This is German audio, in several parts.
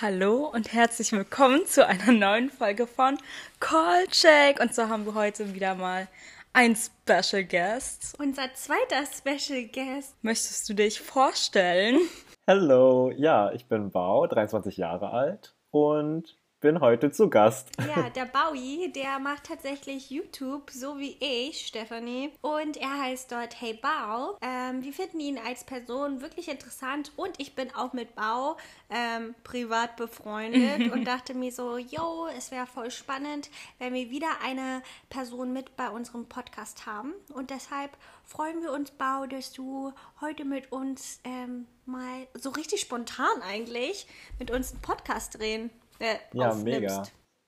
Hallo und herzlich willkommen zu einer neuen Folge von Call Check. Und so haben wir heute wieder mal einen Special Guest. Unser zweiter Special Guest. Möchtest du dich vorstellen? Hallo, ja, ich bin Bau, 23 Jahre alt und bin heute zu Gast. Ja, der Bowie, der macht tatsächlich YouTube, so wie ich, Stephanie. Und er heißt dort Hey Bau. Ähm, wir finden ihn als Person wirklich interessant und ich bin auch mit Bau ähm, privat befreundet und dachte mir so, yo, es wäre voll spannend, wenn wir wieder eine Person mit bei unserem Podcast haben. Und deshalb freuen wir uns, Bau, dass du heute mit uns ähm, mal so richtig spontan eigentlich mit uns einen Podcast drehen äh, Ja, aufnimmst. mega.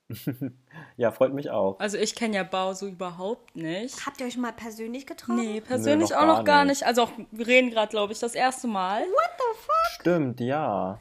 ja, freut mich auch. Also ich kenne ja Bau so überhaupt nicht. Habt ihr euch mal persönlich getroffen? Nee, persönlich noch auch noch gar nicht. nicht. Also auch, wir reden gerade, glaube ich, das erste Mal. What the fuck? Stimmt, ja.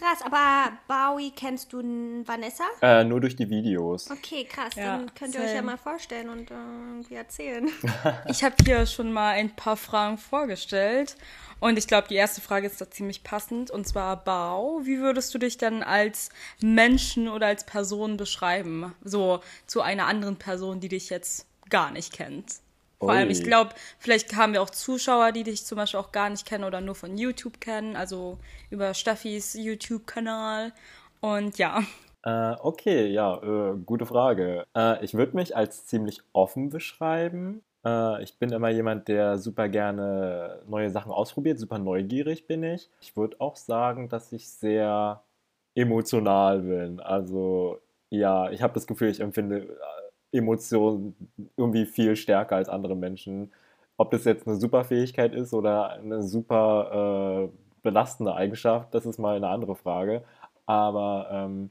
Krass, aber Bowie kennst du n- Vanessa? Äh, nur durch die Videos. Okay, krass. Ja, dann könnt ihr euch ja same. mal vorstellen und äh, irgendwie erzählen. Ich habe hier schon mal ein paar Fragen vorgestellt. Und ich glaube, die erste Frage ist da ziemlich passend. Und zwar, Bau, wie würdest du dich dann als Menschen oder als Person beschreiben? So zu einer anderen Person, die dich jetzt gar nicht kennt. Vor allem, Ui. ich glaube, vielleicht haben wir auch Zuschauer, die dich zum Beispiel auch gar nicht kennen oder nur von YouTube kennen, also über Staffis YouTube-Kanal. Und ja, Äh, okay, ja, äh, gute Frage. Äh, ich würde mich als ziemlich offen beschreiben. Äh, ich bin immer jemand, der super gerne neue Sachen ausprobiert, super neugierig bin ich. Ich würde auch sagen, dass ich sehr emotional bin. Also ja, ich habe das Gefühl, ich empfinde äh, Emotionen irgendwie viel stärker als andere Menschen. Ob das jetzt eine super Fähigkeit ist oder eine super äh, belastende Eigenschaft, das ist mal eine andere Frage. Aber ähm,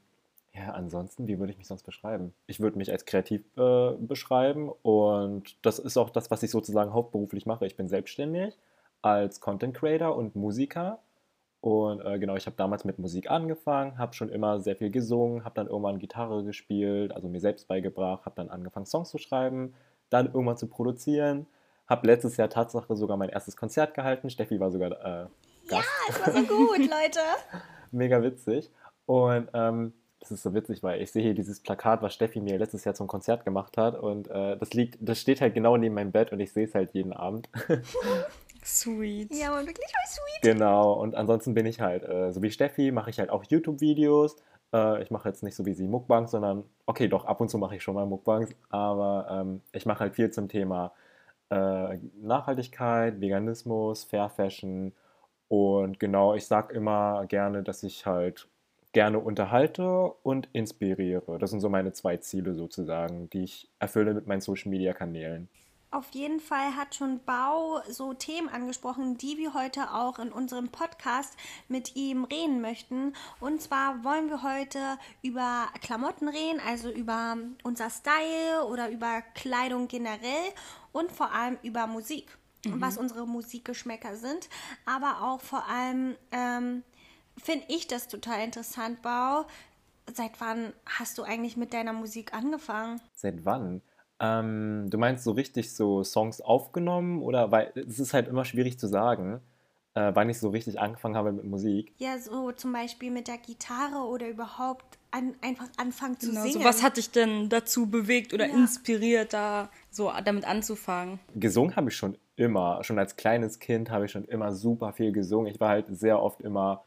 ja, ansonsten, wie würde ich mich sonst beschreiben? Ich würde mich als kreativ äh, beschreiben und das ist auch das, was ich sozusagen hauptberuflich mache. Ich bin selbstständig als Content Creator und Musiker und äh, genau, ich habe damals mit Musik angefangen, habe schon immer sehr viel gesungen, habe dann irgendwann Gitarre gespielt, also mir selbst beigebracht, habe dann angefangen Songs zu schreiben, dann irgendwann zu produzieren, habe letztes Jahr Tatsache sogar mein erstes Konzert gehalten. Steffi war sogar äh, Gast das war so gut, Leute. mega witzig. Und ähm, das ist so witzig, weil ich sehe hier dieses Plakat, was Steffi mir letztes Jahr zum Konzert gemacht hat. Und äh, das liegt, das steht halt genau neben meinem Bett und ich sehe es halt jeden Abend. sweet. Ja, man, wirklich voll sweet. genau. Und ansonsten bin ich halt, äh, so wie Steffi, mache ich halt auch YouTube-Videos. Äh, ich mache jetzt nicht so wie sie Mukbangs, sondern, okay, doch, ab und zu mache ich schon mal Mukbangs, aber ähm, ich mache halt viel zum Thema äh, Nachhaltigkeit, Veganismus, Fair Fashion. Und genau, ich sage immer gerne, dass ich halt gerne unterhalte und inspiriere. Das sind so meine zwei Ziele sozusagen, die ich erfülle mit meinen Social-Media-Kanälen. Auf jeden Fall hat schon Bau so Themen angesprochen, die wir heute auch in unserem Podcast mit ihm reden möchten. Und zwar wollen wir heute über Klamotten reden, also über unser Style oder über Kleidung generell und vor allem über Musik, was unsere Musikgeschmäcker sind. Aber auch vor allem ähm, finde ich das total interessant, Bau. Seit wann hast du eigentlich mit deiner Musik angefangen? Seit wann? Ähm, du meinst so richtig so Songs aufgenommen oder weil es ist halt immer schwierig zu sagen, äh, wann ich so richtig angefangen habe mit Musik. Ja, so zum Beispiel mit der Gitarre oder überhaupt an, einfach anfangen zu Genau, singen. so was hat dich denn dazu bewegt oder Ja. inspiriert, da so damit anzufangen? Gesungen habe ich schon immer. Schon als kleines Kind habe ich schon immer super viel gesungen. Ich war halt sehr oft immer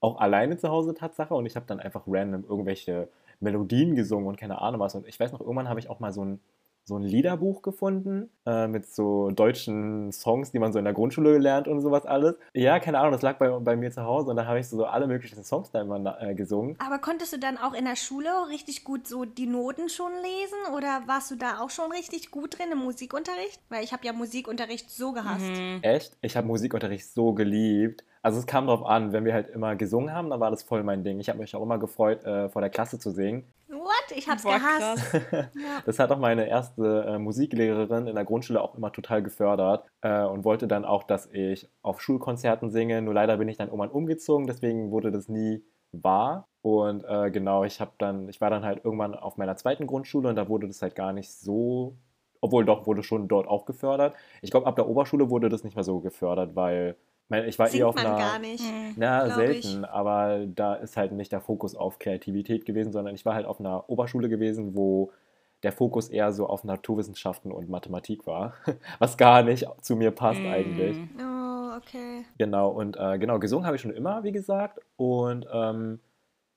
auch alleine zu Hause Tatsache und ich habe dann einfach random irgendwelche Melodien gesungen und keine Ahnung was. Und ich weiß noch, irgendwann habe ich auch mal so ein, so ein Liederbuch gefunden äh, mit so deutschen Songs, die man so in der Grundschule lernt und sowas alles. Ja, keine Ahnung, das lag bei, bei mir zu Hause und dann habe ich so, so alle möglichen Songs da immer äh, gesungen. Aber konntest du dann auch in der Schule richtig gut so die Noten schon lesen oder warst du da auch schon richtig gut drin im Musikunterricht? Weil ich habe ja Musikunterricht so gehasst. Echt? Ich habe Musikunterricht so geliebt. Also es kam drauf an, wenn wir halt immer gesungen haben, dann war das voll mein Ding. Ich habe mich auch immer gefreut, äh, vor der Klasse zu singen. What? Ich hab's Boah, gehasst. Das hat auch meine erste äh, Musiklehrerin in der Grundschule auch immer total gefördert äh, und wollte dann auch, dass ich auf Schulkonzerten singe. Nur leider bin ich dann irgendwann umgezogen, deswegen wurde das nie wahr. Und äh, genau, ich habe dann, ich war dann halt irgendwann auf meiner zweiten Grundschule und da wurde das halt gar nicht so, obwohl doch wurde schon dort auch gefördert. Ich glaube, ab der Oberschule wurde das nicht mehr so gefördert, weil mein, ich war eh Singt auf man einer. gar nicht. Na, glaub selten, aber da ist halt nicht der Fokus auf Kreativität gewesen, sondern ich war halt auf einer Oberschule gewesen, wo der Fokus eher so auf Naturwissenschaften und Mathematik war, was gar nicht zu mir passt eigentlich. Oh, okay. Genau, und äh, genau, gesungen habe ich schon immer, wie gesagt, und ähm,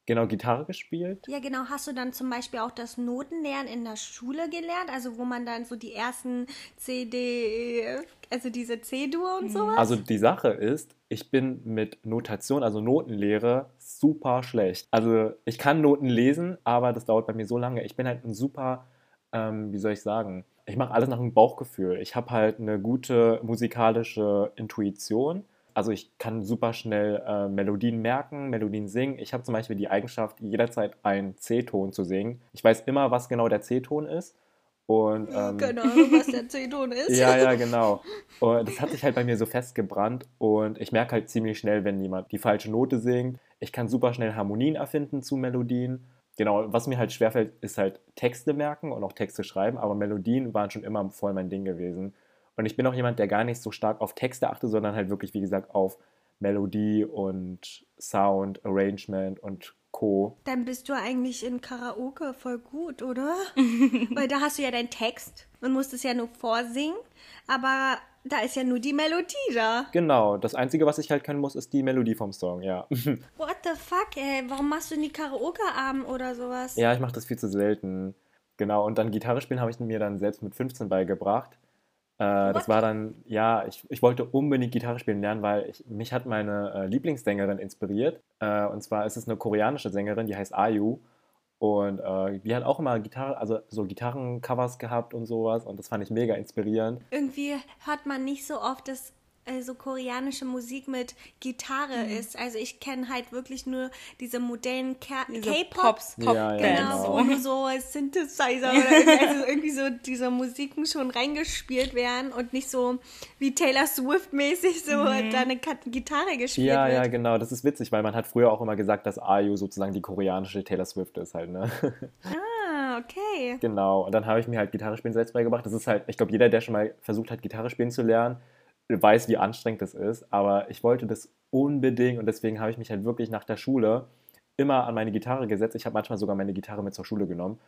genau, Gitarre gespielt. Ja, genau. Hast du dann zum Beispiel auch das Notenlernen in der Schule gelernt? Also wo man dann so die ersten C, D, E, also diese C-Dur und sowas? Also die Sache ist, ich bin mit Notation, also Notenlehre, super schlecht. Also ich kann Noten lesen, aber das dauert bei mir so lange. Ich bin halt ein super, ähm, wie soll ich sagen, ich mache alles nach dem Bauchgefühl. Ich habe halt eine gute musikalische Intuition. Also ich kann super schnell äh, Melodien merken, Melodien singen. Ich habe zum Beispiel die Eigenschaft, jederzeit einen C-Ton zu singen. Ich weiß immer, was genau der C-Ton ist. Und, ähm, Ahnung, was der C-Ton ist. ja, ja, genau. Und das hat sich halt bei mir so festgebrannt und ich merke halt ziemlich schnell, wenn jemand die falsche Note singt. Ich kann super schnell Harmonien erfinden zu Melodien. Genau, was mir halt schwerfällt, ist halt Texte merken und auch Texte schreiben, aber Melodien waren schon immer voll mein Ding gewesen. Und ich bin auch jemand, der gar nicht so stark auf Texte achte, sondern halt wirklich, wie gesagt, auf Melodie und Sound, Arrangement und Co. Dann bist du eigentlich in Karaoke voll gut, oder? Weil da hast du ja deinen Text und musst es ja nur vorsingen, aber da ist ja nur die Melodie da. Genau, das Einzige, was ich halt können muss, ist die Melodie vom Song, ja. What the fuck, ey? Warum machst du nie Karaoke-Abend oder sowas? Ja, ich mache das viel zu selten. Genau, und dann Gitarre spielen habe ich mir dann selbst mit 15 beigebracht. Äh, das war dann, ja, ich, ich wollte unbedingt Gitarre spielen lernen, weil ich, mich hat meine äh, Lieblingssängerin inspiriert. Äh, und zwar ist es eine koreanische Sängerin, die heißt Ayu. Und äh, die hat auch immer Gitarre, also so Gitarrencovers gehabt und sowas. Und das fand ich mega inspirierend. Irgendwie hört man nicht so oft, dass äh, so koreanische Musik mit Gitarre ist. Also ich kenne halt wirklich nur diese modernen K-Pops. Pop, Ja, ja, Genau, genau. wo nur so Synthesizer oder irgendwie, also irgendwie so diese Musiken schon reingespielt werden und nicht so wie Taylor Swift mäßig so da eine Ka- Gitarre gespielt Ja, ja, wird. genau. Das ist witzig, weil man hat früher auch immer gesagt, dass Ayu sozusagen die koreanische Taylor Swift ist halt, ne? Ah, okay. Genau, und dann habe ich mir halt Gitarre spielen selbst beigebracht. Das ist halt, ich glaube, jeder, der schon mal versucht hat, Gitarre spielen zu lernen, weiß, wie anstrengend das ist. Aber ich wollte das unbedingt und deswegen habe ich mich halt wirklich nach der Schule immer an meine Gitarre gesetzt. Ich habe manchmal sogar meine Gitarre mit zur Schule genommen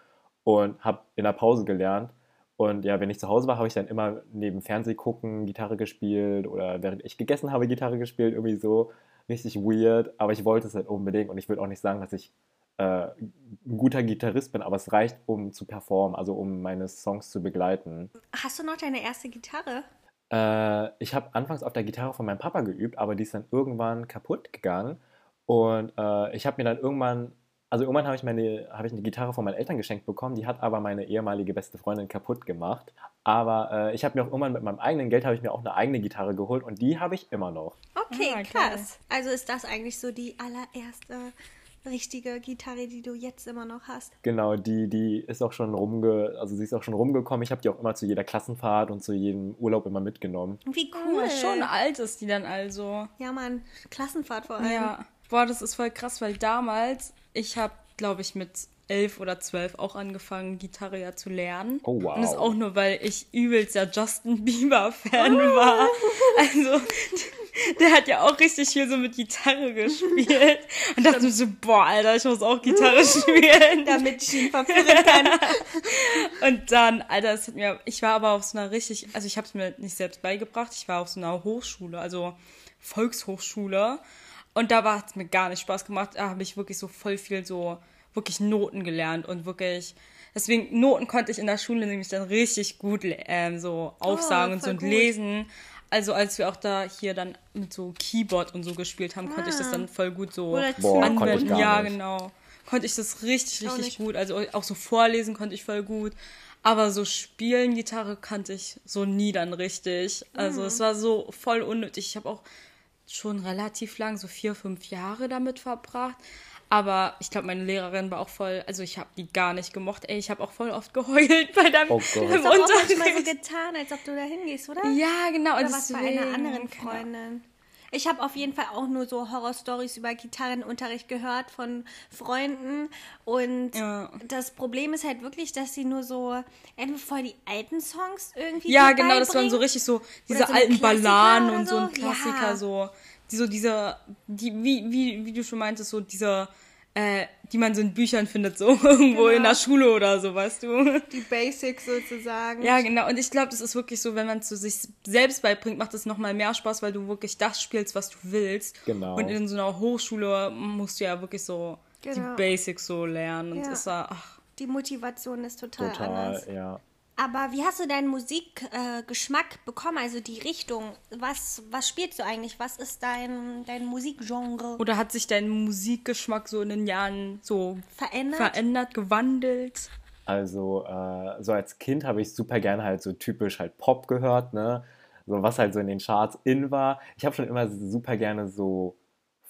und habe in der Pause gelernt. Und ja, wenn ich zu Hause war, habe ich dann immer neben Fernseh gucken Gitarre gespielt oder während ich gegessen habe Gitarre gespielt, irgendwie so richtig weird. Aber ich wollte es halt unbedingt und ich würde auch nicht sagen, dass ich äh, ein guter Gitarrist bin, aber es reicht, um zu performen, also um meine Songs zu begleiten. Hast du noch deine erste Gitarre? Äh, ich habe anfangs auf der Gitarre von meinem Papa geübt, aber die ist dann irgendwann kaputt gegangen. Und äh, ich habe mir dann irgendwann, also irgendwann habe ich, meine, habe ich eine Gitarre von meinen Eltern geschenkt bekommen, die hat aber meine ehemalige beste Freundin kaputt gemacht. Aber äh, ich habe mir auch irgendwann mit meinem eigenen Geld, habe ich mir auch eine eigene Gitarre geholt und die habe ich immer noch. Okay, Ah, krass. Also ist das eigentlich so die allererste richtige Gitarre, die du jetzt immer noch hast? Genau, die, die ist auch schon rumge, also sie ist auch schon rumgekommen. Ich habe die auch immer zu jeder Klassenfahrt und zu jedem Urlaub immer mitgenommen. Wie cool. Cool. Schon alt ist die dann also. Ja, Mann, Klassenfahrt vor allem. Ja. Boah, das ist voll krass, weil damals, ich habe, glaube ich, mit elf oder zwölf auch angefangen, Gitarre ja zu lernen. Oh, wow. Und das auch nur, weil ich übelst ja Justin Bieber-Fan war. Also, der hat ja auch richtig viel so mit Gitarre gespielt. Und dachte mir so, boah, Alter, ich muss auch Gitarre spielen. Damit ich ihn verführen kann. Und dann, Alter, es hat mir, ich war aber auf so einer richtig, also ich habe es mir nicht selbst beigebracht, ich war auf so einer Hochschule, also Volkshochschule. Und da hat es mir gar nicht Spaß gemacht. Da habe ich wirklich so voll viel so, wirklich Noten gelernt und wirklich, deswegen Noten konnte ich in der Schule nämlich dann richtig gut ähm, so aufsagen und so und gut. lesen. Also als wir auch da hier dann mit so Keyboard und so gespielt haben, konnte ich das dann voll gut so Boah, anwenden. gar Ja, nicht. genau. Konnte ich das richtig, richtig gut. Also auch so vorlesen konnte ich voll gut. Aber so spielen, Gitarre kannte ich so nie dann richtig. Also es war so voll unnötig. Ich habe auch schon relativ lang, so vier, fünf Jahre damit verbracht. Aber ich glaube, meine Lehrerin war auch voll, also ich habe die gar nicht gemocht. Ey, ich habe auch voll oft geheult bei deinem Oh Gott. im Du hast auch manchmal so Unterricht. getan, als ob du da hingehst, oder? Ja, genau. Oder und was bei einer anderen Freundin. Ich habe auf jeden Fall auch nur so Horror-Stories über Gitarrenunterricht gehört von Freunden. Und Ja. das Problem ist halt wirklich, dass sie nur so entweder voll die alten Songs irgendwie. Ja, genau, das waren so richtig so diese so alten Balladen und so ein. Klassiker, Ja. so, so diese, die, wie, wie, wie du schon meintest, so diese, äh, die man so in Büchern findet, so irgendwo in Genau. der Schule oder so, weißt du. Die Basics sozusagen. Ja, genau. Und ich glaube, das ist wirklich so, wenn man es zu sich selbst beibringt, macht es nochmal mehr Spaß, weil du wirklich das spielst, was du willst. Genau. Und in so einer Hochschule musst du ja wirklich so Genau. die Basics so lernen. Und Ja. ist da, ach, Die Motivation ist total, Total, anders. ja. Aber wie hast du deinen Musikgeschmack äh, bekommen? Also die Richtung. Was, was spielst du eigentlich? Was ist dein, dein Musikgenre? Oder hat sich dein Musikgeschmack so in den Jahren so Verändert? verändert gewandelt? Also, äh, so als Kind habe ich super gerne halt so typisch halt Pop gehört, ne? So was halt so in den Charts in war. Ich habe schon immer super gerne so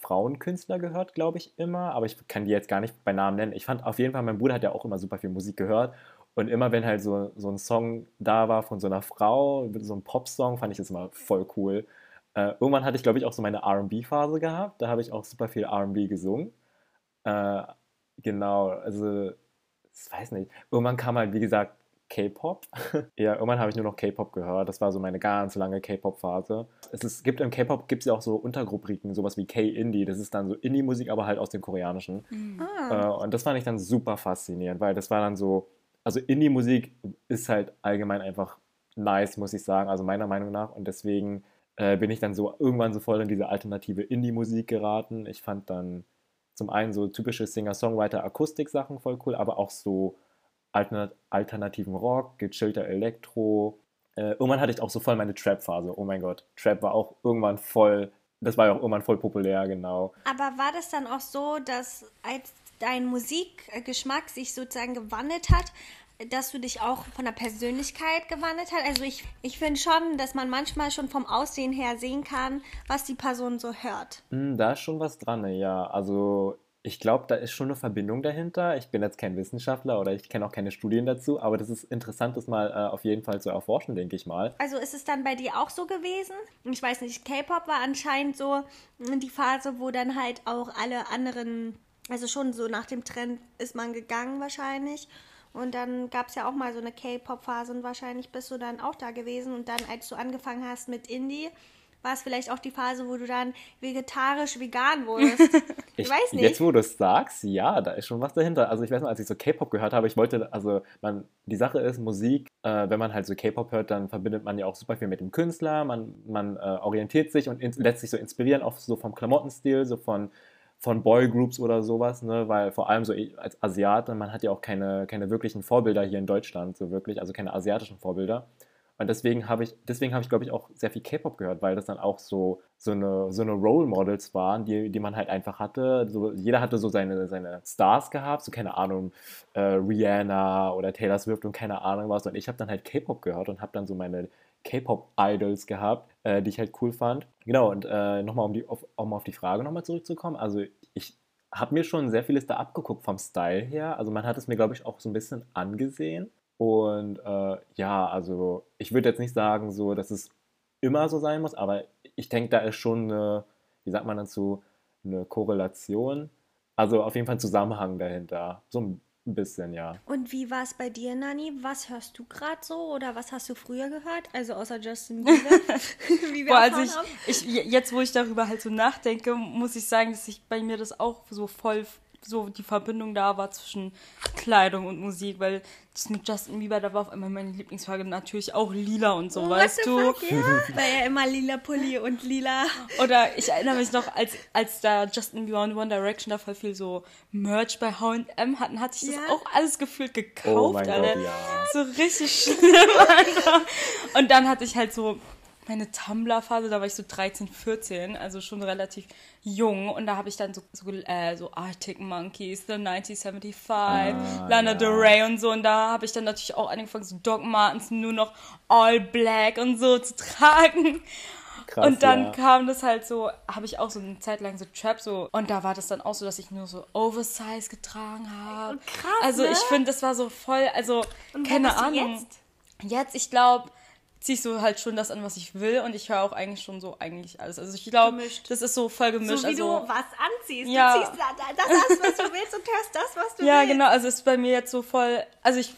Frauenkünstler gehört, glaube ich, immer, aber ich kann die jetzt gar nicht bei Namen nennen. Ich fand auf jeden Fall, mein Bruder hat ja auch immer super viel Musik gehört. Und immer wenn halt so, so ein Song da war von so einer Frau, so ein Popsong, fand ich das immer voll cool. Äh, irgendwann hatte ich, glaube ich, auch so meine RB-Phase gehabt. Da habe ich auch super viel RB gesungen. Äh, genau, also ich weiß nicht. Irgendwann kam halt, wie gesagt, K-Pop. ja, irgendwann habe ich nur noch K-Pop gehört. Das war so meine ganz lange K-Pop-Phase. Es ist, gibt im K-Pop gibt es ja auch so Untergrubriken, sowas wie K-Indie. Das ist dann so Indie-Musik, aber halt aus dem Koreanischen. Äh, und das fand ich dann super faszinierend, weil das war dann so, also Indie-Musik ist halt allgemein einfach nice, muss ich sagen, also meiner Meinung nach. Und deswegen äh, bin ich dann so irgendwann so voll in diese alternative Indie-Musik geraten. Ich fand dann zum einen so typische Singer-Songwriter-Akustik-Sachen voll cool, aber auch so alternat alternativen Rock, gechillter Elektro. Äh, irgendwann hatte ich auch so voll meine Trap-Phase. Oh mein Gott, Trap war auch irgendwann voll, das war ja auch irgendwann voll populär, genau. Aber war das dann auch so, dass als dein Musikgeschmack sich sozusagen gewandelt hat, dass du dich auch von der Persönlichkeit gewandelt hast? Also ich, ich finde schon, dass man manchmal schon vom Aussehen her sehen kann, was die Person so hört. Hm, da ist schon was dran, ja. Also ich glaube, da ist schon eine Verbindung dahinter. Ich bin jetzt kein Wissenschaftler oder ich kenne auch keine Studien dazu, aber das ist interessant, das mal äh, auf jeden Fall zu erforschen, denke ich mal. Also ist es dann bei dir auch so gewesen? Ich weiß nicht, K-Pop war anscheinend so die Phase, wo dann halt auch alle anderen, also schon so nach dem Trend ist man gegangen wahrscheinlich. Und dann gab es ja auch mal so eine K-Pop-Phase und wahrscheinlich bist du dann auch da gewesen. Und dann, als du angefangen hast mit Indie, war es vielleicht auch die Phase, wo du dann vegetarisch vegan wurdest. Ich, weiß nicht. Jetzt, wo du es sagst, ja, da ist schon was dahinter. Also ich weiß noch, als ich so K-Pop gehört habe, ich wollte, also man, die Sache ist, Musik, äh, wenn man halt so K-Pop hört, dann verbindet man ja auch super viel mit dem Künstler, man, man äh, orientiert sich und in, lässt sich so inspirieren, auch so vom Klamottenstil, so von, von Boygroups oder sowas, ne? weil vor allem so als Asiate, man hat ja auch keine, keine wirklichen Vorbilder hier in Deutschland, so wirklich, also keine asiatischen Vorbilder. Und deswegen habe ich, deswegen habe ich, glaube ich, auch sehr viel K-Pop gehört, weil das dann auch so, so eine, so eine Role Models waren, die, die man halt einfach hatte. So, jeder hatte so seine, seine Stars gehabt, so keine Ahnung, äh, Rihanna oder Taylor Swift und keine Ahnung was. Und ich habe dann halt K-Pop gehört und habe dann so meine K-Pop-Idols gehabt, äh, die ich halt cool fand. Genau, und äh, nochmal, um, die, auf, um auf die Frage nochmal zurückzukommen. Also ich habe mir schon sehr vieles da abgeguckt vom Style her. Also man hat es mir, glaube ich, auch so ein bisschen angesehen. Und äh, ja, also ich würde jetzt nicht sagen, so, dass es immer so sein muss, aber ich denke, da ist schon eine, wie sagt man dazu, eine Korrelation. Also auf jeden Fall ein Zusammenhang dahinter. So ein bisschen, ja. Und wie war es bei dir, Nani? Was hörst du gerade so oder was hast du früher gehört? Also außer Justin Bieber. wie wir Boah, also ich, haben. ich, jetzt, wo ich darüber halt so nachdenke, muss ich sagen, dass ich bei mir das auch so voll so die Verbindung da war zwischen Kleidung und Musik, weil das mit Justin Bieber, da war auf einmal meine Lieblingsfarbe natürlich auch lila und so, What weißt du? fuck, ja? Weil er immer lila Pulli und lila. Oder ich erinnere mich noch, als, als da Justin Bieber und One Direction da voll viel so Merch bei H&M hatten, hatte ich das Ja? auch alles gefühlt gekauft, Oh mein Alter. Gott, ja. So richtig schlimm, Alter. Und dann hatte ich halt so meine Tumblr-Phase, da war ich so 13, 14, also schon relativ jung. Und da habe ich dann so, so, äh, so Arctic Monkeys, The 1975, Lana ja. Del Rey und so. Und da habe ich dann natürlich auch angefangen, so Doc Martens nur noch all black und so zu tragen. Krass, und dann ja. kam das halt so, habe ich auch so eine Zeit lang so Trap so. Und da war das dann auch so, dass ich nur so Oversize getragen habe. Krass, Also ne? ich finde, das war so voll, also Und keine Ahnung. jetzt? Jetzt, ich glaube, ziehe ich so halt schon das an, was ich will und ich höre auch eigentlich schon so eigentlich alles. Also ich glaube, das ist so voll gemischt. So wie also, du was anziehst. Ja. Du ziehst da- da- das aus, was du willst und hörst das, was du ja, willst. genau, also ist bei mir jetzt so voll, also ich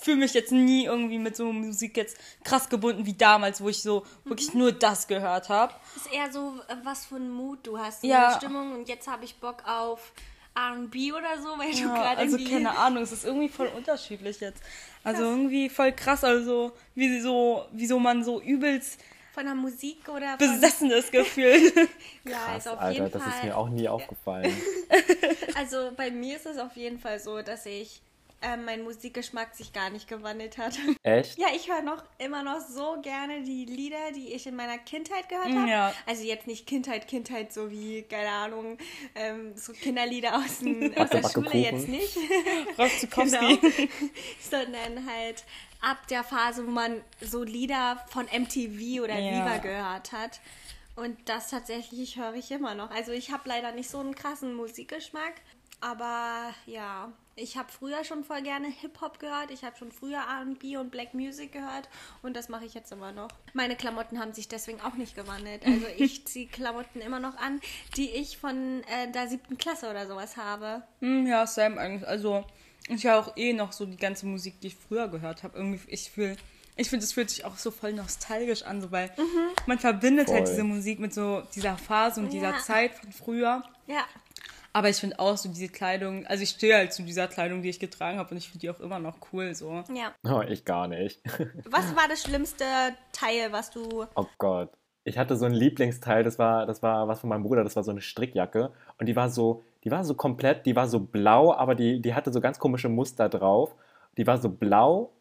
fühle mich jetzt nie irgendwie mit so Musik jetzt krass gebunden wie damals, wo ich so wirklich nur das gehört habe. Das ist eher so, äh, was für ein Mut du hast, Ja. eine Stimmung und jetzt habe ich Bock auf R&B oder so, weil du Ja, gerade also irgendwie... keine Ahnung, es ist irgendwie voll unterschiedlich jetzt. Also irgendwie voll krass, also wie sie so, wieso man so übelst Von der Musik oder von... besessen ist gefühlt. Ja, Krass, ist auf Alter, jeden das Fall... ist mir auch nie aufgefallen. Also bei mir ist es auf jeden Fall so, dass ich ähm, mein Musikgeschmack sich gar nicht gewandelt hat. Echt? Ja, ich höre noch immer noch so gerne die Lieder, die ich in meiner Kindheit gehört habe. Ja. Also jetzt nicht Kindheit, Kindheit, so wie, keine Ahnung, ähm, so Kinderlieder aus, dem, aus der Schule Kuchen. jetzt nicht. Genau. Sondern halt ab der Phase, wo man so Lieder von MTV oder Ja. Viva gehört hat. Und das tatsächlich höre ich immer noch. Also ich habe leider nicht so einen krassen Musikgeschmack. Aber ja, ich habe früher schon voll gerne Hip-Hop gehört. Ich habe schon früher RB und Black Music gehört. Und das mache ich jetzt immer noch. Meine Klamotten haben sich deswegen auch nicht gewandelt. Also ich ziehe Klamotten immer noch an, die ich von äh, der siebten Klasse oder sowas habe. Hm, ja, Sam eigentlich. Also ich höre auch eh noch so die ganze Musik, die ich früher gehört habe. Irgendwie, ich fühle, ich finde, es fühlt sich auch so voll nostalgisch an, so weil man verbindet halt Voll. diese Musik mit so dieser Phase und dieser Ja. Zeit von früher. Ja, Aber ich finde auch so diese Kleidung, also ich stehe halt zu dieser Kleidung, die ich getragen habe und ich finde die auch immer noch cool so. ja. Oh, ich gar nicht. Was war das schlimmste Teil, was du. Oh Gott. Ich hatte so ein Lieblingsteil, das war, das war was von meinem Bruder, das war so eine Strickjacke. Und die war so, die war so komplett, die war so blau, aber die, die hatte so ganz komische Muster drauf. Die war so blau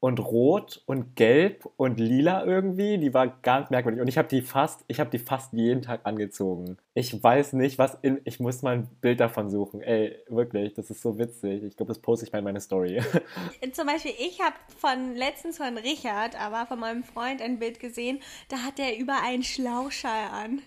und rot und gelb und lila irgendwie. Die war ganz merkwürdig. Und ich habe die fast, ich habe die fast jeden Tag angezogen. Ich weiß nicht, was in. Ich muss mal ein Bild davon suchen. Ey, wirklich, das ist so witzig. Ich glaube, das poste ich mal in meine Story. Zum Beispiel, ich habe von letztens von Richard, aber von meinem Freund ein Bild gesehen, da hat er über einen Schlauschal an.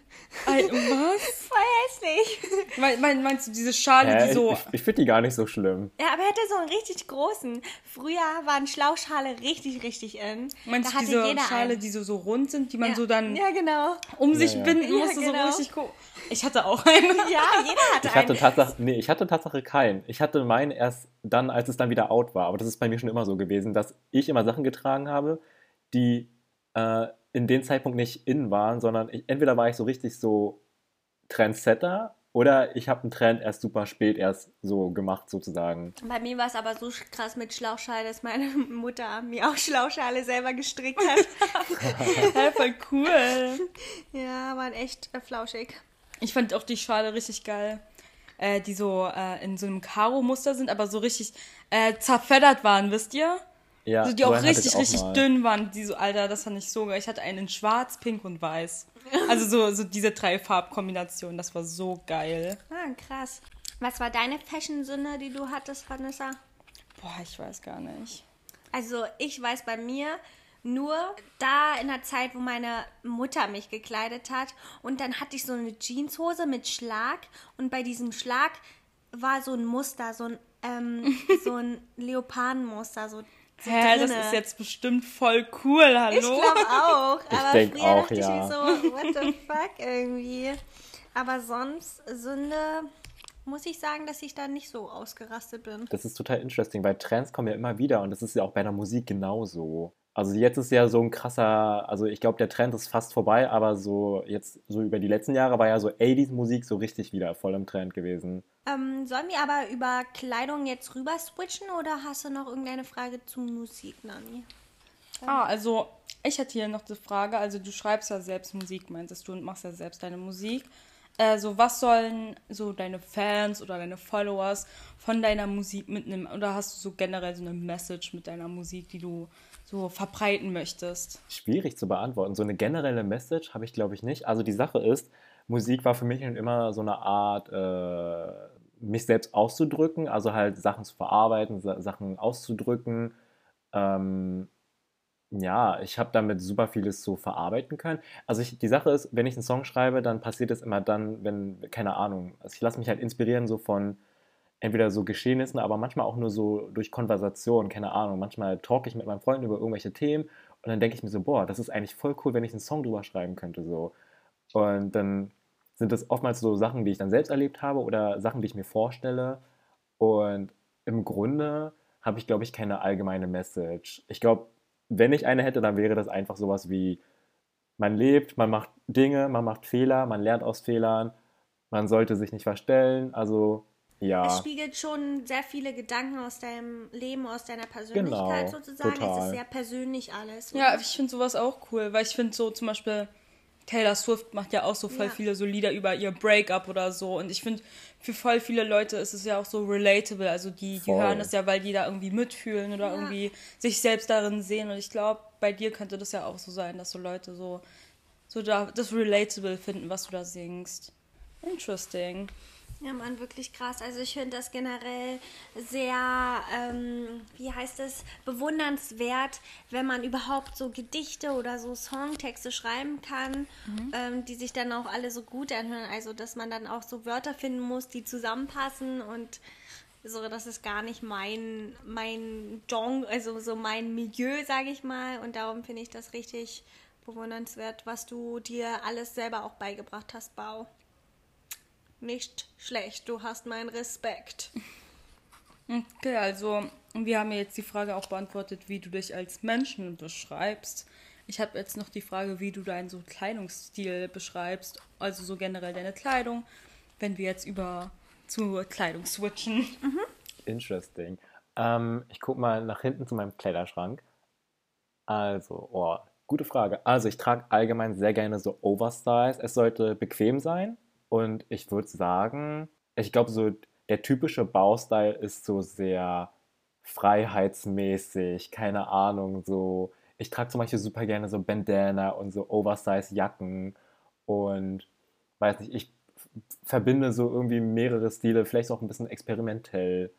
Ey, was? Voll hässlich. Mein, mein, meinst du diese Schale, Hä? die so. Ich, ich finde die gar nicht so schlimm. Ja, aber er hatte so einen richtig großen. Früher waren Schlauschale richtig, richtig in. Meinst da du hatte diese jeder Schale, einen. die so, so rund sind, die man ja. so dann Ja, genau. um sich ja. binden Ja, musste, genau. so richtig cool. Ich hatte auch eine. Ja, jeder hatte Ich hatte einen. Tatsache, nee, ich hatte Tatsache keinen. Ich hatte meinen erst dann, als es dann wieder out war. Aber das ist bei mir schon immer so gewesen, dass ich immer Sachen getragen habe, die äh, in dem Zeitpunkt nicht in waren, sondern ich, entweder war ich so richtig so Trendsetter oder ich habe einen Trend erst super spät erst so gemacht sozusagen. Bei mir war es aber so krass mit Schlauchschale, dass meine Mutter mir auch Schlauchschale selber gestrickt hat. Hä, voll cool. ja, waren echt äh, flauschig. Ich fand auch die Schale richtig geil. Äh, die so äh, in so einem Karo-Muster sind, aber so richtig äh, zerfeddert waren, wisst ihr? Ja, Also die so auch richtig, ich richtig mal. dünn waren. Die so, Alter, das fand ich so geil. Ich hatte einen in schwarz, pink und weiß. Also so, so diese drei Farbkombinationen, das war so geil. Ah, krass. Was war deine Fashion-Sünde, die du hattest, Vanessa? Boah, ich weiß gar nicht. Also ich weiß bei mir nur da in der Zeit, wo meine Mutter mich gekleidet hat und dann hatte ich so eine Jeanshose mit Schlag und bei diesem Schlag war so ein Muster, so ein, ähm, so ein Leopardenmuster, so, so Hä, das drinne. ist jetzt bestimmt voll cool, hallo? Ich glaube auch, Ich aber denk früher auch, dachte ja. ich mir so, what the fuck irgendwie. Aber sonst Sünde muss ich sagen, dass ich da nicht so ausgerastet bin. Das ist total interesting, weil Trends kommen ja immer wieder und das ist ja auch bei der Musik genauso. Also jetzt ist ja so ein krasser, also ich glaube, der Trend ist fast vorbei, aber so jetzt so über die letzten Jahre war ja so 80s Musik so richtig wieder voll im Trend gewesen. Ähm, sollen wir aber über Kleidung jetzt rüber switchen oder hast du noch irgendeine Frage zu Musik, Nani? Ah, also ich hätte hier noch die Frage, also du schreibst ja selbst Musik, meintest du, und machst ja selbst deine Musik. Also was sollen so deine Fans oder deine Followers von deiner Musik mitnehmen? Oder hast du so generell so eine Message mit deiner Musik, die du so verbreiten möchtest? Schwierig zu beantworten. So eine generelle Message habe ich, glaube ich, nicht. Also die Sache ist, Musik war für mich schon immer so eine Art, äh, mich selbst auszudrücken, also halt Sachen zu verarbeiten, Sa Sachen auszudrücken. Ähm, ja, ich habe damit super vieles so verarbeiten können. Also ich, die Sache ist, wenn ich einen Song schreibe, dann passiert es immer dann, wenn, keine Ahnung, also ich lasse mich halt inspirieren so von entweder so Geschehnissen, aber manchmal auch nur so durch Konversation, keine Ahnung. Manchmal talk ich mit meinen Freunden über irgendwelche Themen Und dann denke ich mir so, boah, das ist eigentlich voll cool, wenn ich einen Song drüber schreiben könnte. So. Und dann sind das oftmals so Sachen, die ich dann selbst erlebt habe oder Sachen, die ich mir vorstelle. Und im Grunde habe ich, glaube ich, keine allgemeine Message. Ich glaube, wenn ich eine hätte, dann wäre das einfach sowas wie, man lebt, man macht Dinge, man macht Fehler, man lernt aus Fehlern, man sollte sich nicht verstellen. Also ja. Es spiegelt schon sehr viele Gedanken aus deinem Leben, aus deiner Persönlichkeit Genau, sozusagen. total. Es ist sehr persönlich alles. Ja, ich finde sowas auch cool, weil ich finde so zum Beispiel Taylor Swift macht ja auch so voll Ja. viele so Lieder über ihr Breakup oder so und ich finde für voll viele Leute ist es ja auch so relatable, also die, die hören es ja, weil die da irgendwie mitfühlen oder Ja. irgendwie sich selbst darin sehen und ich glaube, bei dir könnte das ja auch so sein, dass so Leute so so da das relatable finden, was du da singst. Interesting. Ja, Mann, wirklich krass. Also ich finde das generell sehr, ähm, wie heißt es, bewundernswert, wenn man überhaupt so Gedichte oder so Songtexte schreiben kann, ähm, die sich dann auch alle so gut anhören. Also dass man dann auch so Wörter finden muss, die zusammenpassen und so, das ist gar nicht mein, mein Genre, also so mein Milieu, sage ich mal. Und darum finde ich das richtig bewundernswert, was du dir alles selber auch beigebracht hast, Bau. Nicht schlecht, du hast meinen Respekt. Okay, also wir haben ja jetzt die Frage auch beantwortet, wie du dich als Menschen beschreibst. Ich habe jetzt noch die Frage, wie du deinen so Kleidungsstil beschreibst, also so generell deine Kleidung, wenn wir jetzt über zur Kleidung switchen. Interesting. Ähm, ich gucke mal nach hinten zu meinem Kleiderschrank. Also, oh, gute Frage. Also, ich trage allgemein sehr gerne so Oversize. Es sollte bequem sein. Und ich würde sagen, ich glaube, so der typische Baustyle ist so sehr freiheitsmäßig. Keine Ahnung, so. Ich trage zum Beispiel super gerne so Bandana und so Oversize-Jacken. Und weiß nicht, ich verbinde so irgendwie mehrere Stile, vielleicht auch ein bisschen experimentell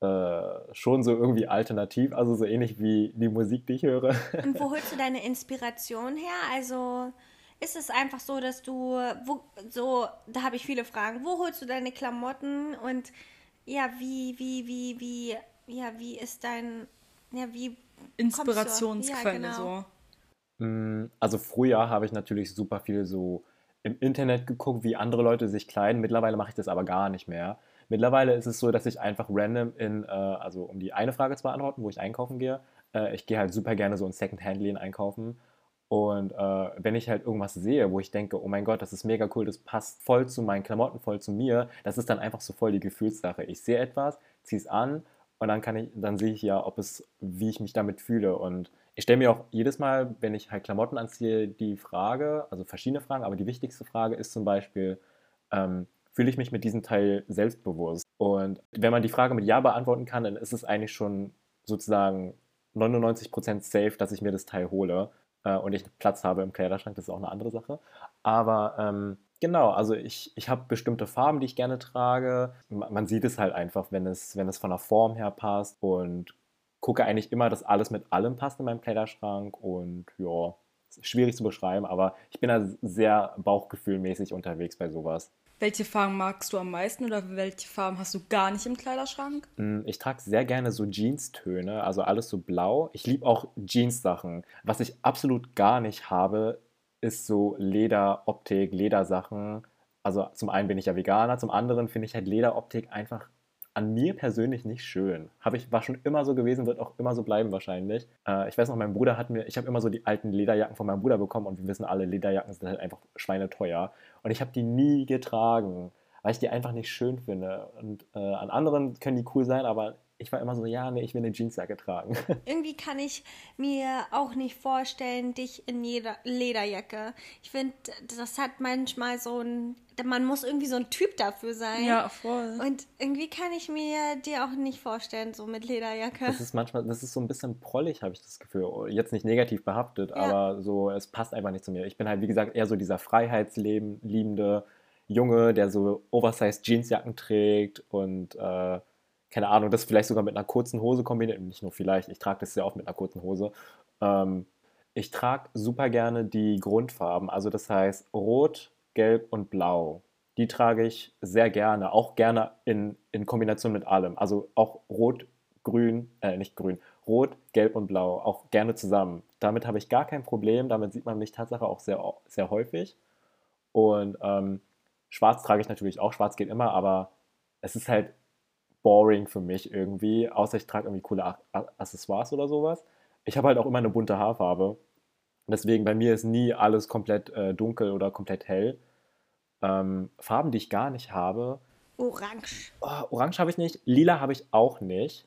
äh, schon so irgendwie alternativ, also so ähnlich wie die Musik, die ich höre. Und wo holst du deine Inspiration her? Also ist es einfach so, dass du, wo, so, da habe ich viele Fragen. Wo holst du deine Klamotten und ja, wie, wie, wie, wie, ja, wie ist dein, ja, wie? Inspirationsquelle Ja, genau. so. Mm, Also früher habe ich natürlich super viel so im Internet geguckt, wie andere Leute sich kleiden. Mittlerweile mache ich das aber gar nicht mehr. Mittlerweile ist es so, dass ich einfach random in, äh, also um die eine Frage zu beantworten, wo ich einkaufen gehe, äh, ich gehe halt super gerne so in Second-Hand-Läden einkaufen. Und äh, wenn ich halt irgendwas sehe, wo ich denke, oh mein Gott, das ist mega cool, das passt voll zu meinen Klamotten, voll zu mir, das ist dann einfach so voll die Gefühlssache. Ich sehe etwas, ziehe es an und dann kann ich, dann sehe ich ja, ob es, wie ich mich damit fühle. Und ich stelle mir auch jedes Mal, wenn ich halt Klamotten anziehe, die Frage, also verschiedene Fragen, aber die wichtigste Frage ist zum Beispiel, ähm, fühle ich mich mit diesem Teil selbstbewusst? Und wenn man die Frage mit Ja beantworten kann, dann ist es eigentlich schon sozusagen 99% safe, dass ich mir das Teil hole äh, und ich Platz habe im Kleiderschrank, das ist auch eine andere Sache. Aber ähm, genau, also ich, ich habe bestimmte Farben, die ich gerne trage. Ma- Man sieht es halt einfach, wenn es, wenn es von der Form her passt und gucke eigentlich immer, dass alles mit allem passt in meinem Kleiderschrank und ja, schwierig zu beschreiben, aber ich bin da sehr bauchgefühlmäßig unterwegs bei sowas. Welche Farben magst du am meisten oder welche Farben hast du gar nicht im Kleiderschrank? Mm, Ich trage sehr gerne so Jeans-Töne, also alles so blau. Ich liebe auch Jeans-Sachen. Was ich absolut gar nicht habe, ist so Lederoptik, Ledersachen. Also zum einen bin ich ja Veganer, zum anderen finde ich halt Lederoptik einfach an mir persönlich nicht schön. Habe ich, war schon immer so gewesen, wird auch immer so bleiben wahrscheinlich. Äh, ich weiß noch, mein Bruder hat mir, ich habe immer so die alten Lederjacken von meinem Bruder bekommen und wir wissen alle, Lederjacken sind halt einfach schweineteuer. Und ich habe die nie getragen, weil ich die einfach nicht schön finde. Und äh, an anderen können die cool sein, aber ich war immer so, ja, nee, ich will eine Jeansjacke tragen. Irgendwie kann ich mir auch nicht vorstellen, dich in jeder Lederjacke. Ich finde, das hat manchmal so ein, man muss irgendwie so ein Typ dafür sein. Ja, voll. Und irgendwie kann ich mir dir auch nicht vorstellen, so mit Lederjacke. Das ist manchmal, das ist so ein bisschen prollig, habe ich das Gefühl. Jetzt nicht negativ behaftet, Ja. aber so, es passt einfach nicht zu mir. Ich bin halt, wie gesagt, eher so dieser freiheitsliebende Junge, der so oversized Jeansjacken trägt und äh, keine Ahnung, das vielleicht sogar mit einer kurzen Hose kombiniert. Nicht nur vielleicht, ich trage das sehr oft mit einer kurzen Hose. Ähm, ich trage super gerne die Grundfarben, also das heißt Rot, Gelb und Blau. Die trage ich sehr gerne, auch gerne in, in Kombination mit allem. Also auch Rot, Grün, äh, nicht Grün, Rot, Gelb und Blau, auch gerne zusammen. damit habe ich gar kein Problem. Damit sieht man mich Tatsache auch sehr, sehr häufig. Und ähm, schwarz trage ich natürlich auch. Schwarz geht immer, aber es ist halt boring für mich irgendwie. Außer ich trage irgendwie coole Accessoires oder sowas. Ich habe halt auch immer eine bunte Haarfarbe. Deswegen bei mir ist nie alles komplett äh, dunkel oder komplett hell. Ähm, Farben, die ich gar nicht habe. Orange. Oh, Orange habe ich nicht. Lila habe ich auch nicht.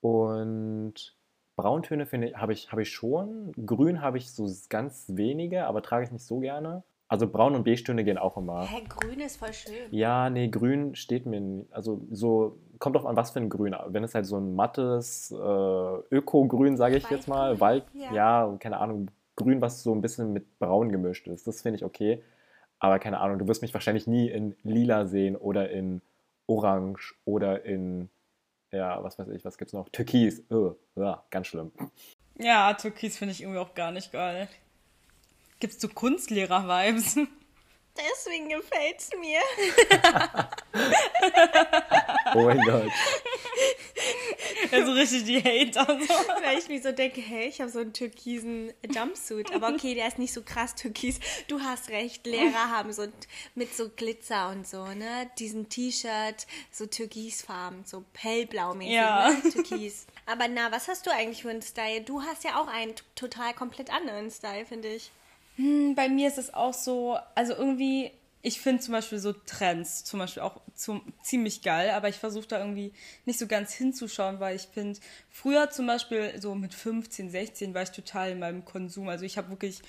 Und Brauntöne finde ich, habe ich, hab ich schon. Grün habe ich so ganz wenige, aber trage ich nicht so gerne. Also braun und beige-Töne gehen auch immer. Hä, grün ist voll schön. Ja, nee, grün steht mir nicht. Also so, kommt doch an, was für ein Grün. Wenn es halt so ein mattes äh, Öko-Grün, sage ich jetzt mal, Wald, ja. ja, keine Ahnung, grün, was so ein bisschen mit braun gemischt ist, das finde ich okay. Aber keine Ahnung, du wirst mich wahrscheinlich nie in lila sehen oder in orange oder in, ja, was weiß ich, was gibt's noch? Türkis. Oh, ja, ganz schlimm. Ja, Türkis finde ich irgendwie auch gar nicht geil. Gibst du Kunstlehrer-Vibes? Deswegen gefällt's mir. oh mein Gott. Also richtig die Hater. So. Weil ich mir so denke, hey, ich habe so einen türkisen Jumpsuit. Aber okay, der ist nicht so krass türkis. Du hast recht, Lehrer haben so mit so Glitzer und so, ne? Diesen T-Shirt, so türkisfarben, so hellblau mäßig, ja. ne? Türkis. Aber na, was hast du eigentlich für einen Style? Du hast ja auch einen total komplett anderen Style, finde ich. Hm, bei mir ist es auch so, also irgendwie, ich finde zum Beispiel so Trends zum Beispiel auch zum, ziemlich geil, aber ich versuche da irgendwie nicht so ganz hinzuschauen, weil ich finde, früher zum Beispiel so mit 15, 16 war ich total in meinem Konsum. Also ich habe wirklich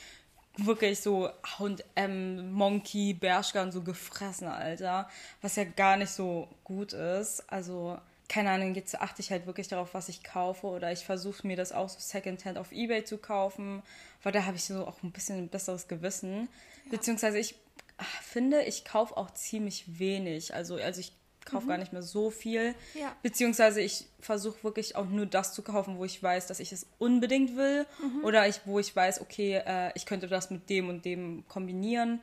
wirklich so H&M, Monkey, Bershka und so gefressen, Alter. Was ja gar nicht so gut ist. Also keine Ahnung, jetzt achte ich halt wirklich darauf, was ich kaufe oder ich versuche mir das auch so Secondhand auf Ebay zu kaufen, weil da habe ich so auch ein bisschen ein besseres Gewissen. Ja. Beziehungsweise ich ach, finde, ich kaufe auch ziemlich wenig. Also, also ich kaufe mhm. gar nicht mehr so viel. Ja. Beziehungsweise ich versuche wirklich auch nur das zu kaufen, wo ich weiß, dass ich es unbedingt will. Mhm. Oder ich, wo ich weiß, okay, äh, ich könnte das mit dem und dem kombinieren.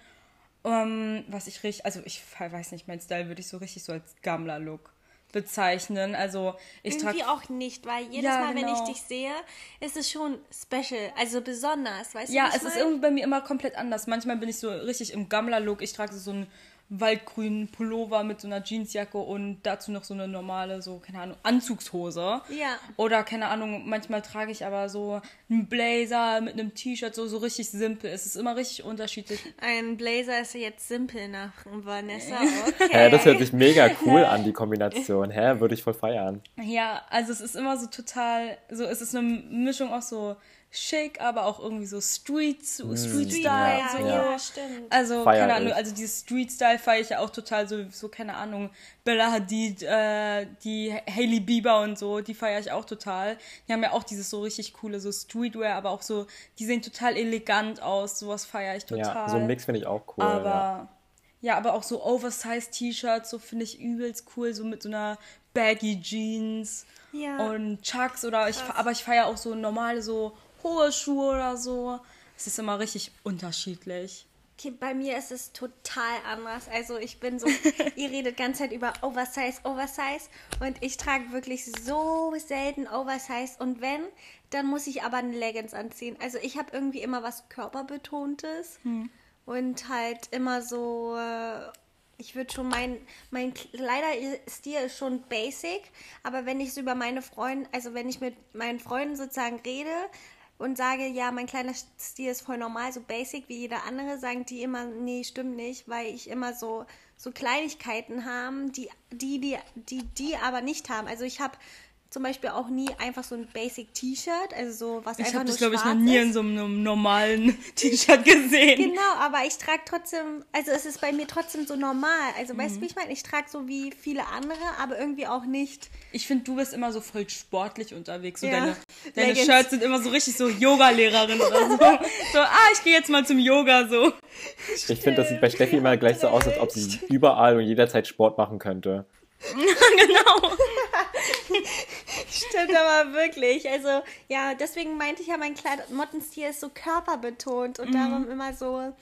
Um, ähm, was ich richtig, also ich weiß nicht, mein Style würde ich so richtig so als Gammler-Look bezeichnen. Also ich Irgendwie auch nicht, weil jedes ja, Mal, genau. wenn ich dich sehe, ist es schon special, also besonders, weißt ja, du? Ja, es mein? ist irgendwie bei mir immer komplett anders. Manchmal bin ich so richtig im Gammler-Look. Ich trage so ein waldgrünen Pullover mit so einer Jeansjacke und dazu noch so eine normale, so, keine Ahnung, Anzugshose. Ja. Oder, keine Ahnung, manchmal trage ich aber so einen Blazer mit einem T-Shirt, so, so richtig simpel. Es ist immer richtig unterschiedlich. Ein Blazer ist jetzt simpel nach Vanessa. Okay. Hä, das hört sich mega cool an, die Kombination. Hä, würde ich voll feiern. Ja, also es ist immer so total, so, es ist eine Mischung auch so schick, aber auch irgendwie so Street, mm, Street Style. Ja, so. ja, stimmt. Also, Feier keine Ahnung, also dieses Street Style feiere ich ja auch total so, so keine Ahnung, Bella Hadid, äh, die Hailey Bieber und so, die feiere ich auch total. Die haben ja auch dieses so richtig coole, so Streetwear, aber auch so, die sehen total elegant aus, sowas feiere ich total. Ja, so ein Mix finde ich auch cool. Aber, ja. ja aber auch so Oversized T-Shirts, so finde ich übelst cool, so mit so einer Baggy Jeans. Ja. Und Chucks oder ich, aber ich feiere auch so normale so hohe Schuhe oder so. Es ist immer richtig unterschiedlich. Okay, bei mir ist es total anders. Also ich bin so, ihr redet ganze Zeit über Oversize, Oversize und ich trage wirklich so selten Oversize und wenn, dann muss ich aber eine Leggings anziehen. Also ich habe irgendwie immer was körperbetontes hm. und halt immer so, äh, ich würde schon mein, mein Kleiderstil ist schon basic, aber wenn ich so über meine Freunde, also wenn ich mit meinen Freunden sozusagen rede, und sage, ja, mein kleiner Stil ist voll normal, so basic wie jeder andere, sagen die immer, nee, stimmt nicht, weil ich immer so, so Kleinigkeiten haben, die, die, die, die, die aber nicht haben. Also ich habe zum Beispiel auch nie einfach so ein Basic T-Shirt, also so was ich einfach nur Ich habe das, glaube ich, noch nie ist. in so einem normalen T-Shirt gesehen. Genau, aber ich trage trotzdem, also es ist bei mir trotzdem so normal. Also mhm. weißt du, wie ich meine? Ich trage so wie viele andere, aber irgendwie auch nicht. Ich finde, du bist immer so voll sportlich unterwegs. So ja. Deine, deine Shirts sind immer so richtig so Yoga-Lehrerin oder so. so, ah, ich gehe jetzt mal zum Yoga, so. Ich finde, das sieht bei Steffi immer gleich so aus, als ob sie überall und jederzeit Sport machen könnte. genau. Stimmt aber wirklich. Also, ja, deswegen meinte ich ja, mein Klamottenstil ist so körperbetont und mhm. darum immer so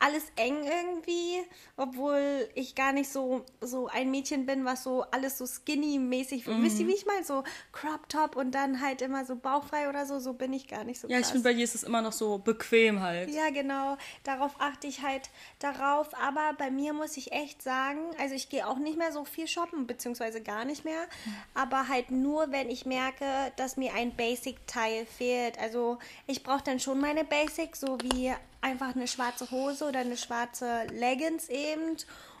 alles eng irgendwie, obwohl ich gar nicht so, so ein Mädchen bin, was so alles so skinny-mäßig, mhm. wisst ihr, wie ich meine? So Crop Top und dann halt immer so bauchfrei oder so, so bin ich gar nicht so Ja, krass. ich finde, bei dir ist es immer noch so bequem halt. Ja, genau, darauf achte ich halt darauf, aber bei mir muss ich echt sagen, also ich gehe auch nicht mehr so viel shoppen, beziehungsweise gar nicht mehr, aber halt nur, wenn ich merke, dass mir ein Basic-Teil fehlt. Also ich brauche dann schon meine Basics, so wie einfach eine schwarze Hose oder eine schwarze Leggings eben.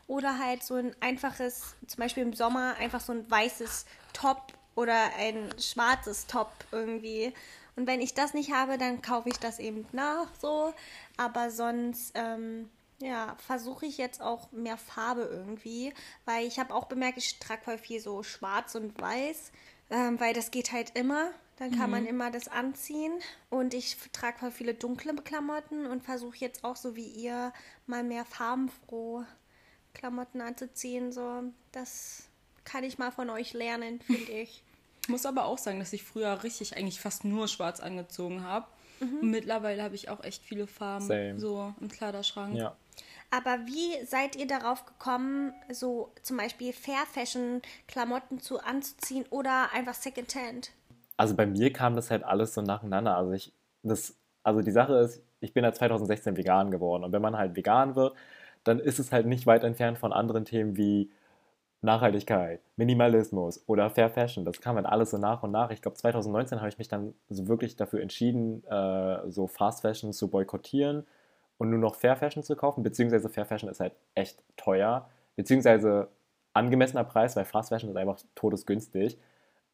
Oder halt so ein einfaches, zum Beispiel im Sommer, einfach so ein weißes Top oder ein schwarzes Top irgendwie. Und wenn ich das nicht habe, dann kaufe ich das eben nach so. Aber sonst, ähm, ja, versuche ich jetzt auch mehr Farbe irgendwie. Weil ich habe auch bemerkt, ich trage voll viel so schwarz und weiß. Ähm, weil das geht halt immer. Dann kann mhm. man immer das anziehen. Und ich trage voll viele dunkle Klamotten und versuche jetzt auch so wie ihr mal mehr farbenfroh Klamotten anzuziehen. So, das kann ich mal von euch lernen, finde ich. Ich muss aber auch sagen, dass ich früher richtig eigentlich fast nur schwarz angezogen habe. Mhm. Und mittlerweile habe ich auch echt viele Farben Same. so im Kleiderschrank. Ja. Aber wie seid ihr darauf gekommen, so zum Beispiel Fair Fashion Klamotten zu anzuziehen oder einfach Secondhand? Also bei mir kam das halt alles so nacheinander. Also ich, das, also die Sache ist, ich bin ja 2016 vegan geworden und wenn man halt vegan wird, dann ist es halt nicht weit entfernt von anderen Themen wie Nachhaltigkeit, Minimalismus oder Fair Fashion. Das kam halt alles so nach und nach. Ich glaube, 2019 habe ich mich dann so wirklich dafür entschieden, äh, so Fast Fashion zu boykottieren und nur noch Fair Fashion zu kaufen. Beziehungsweise Fair Fashion ist halt echt teuer. Beziehungsweise angemessener Preis, weil Fast Fashion ist einfach todesgünstig.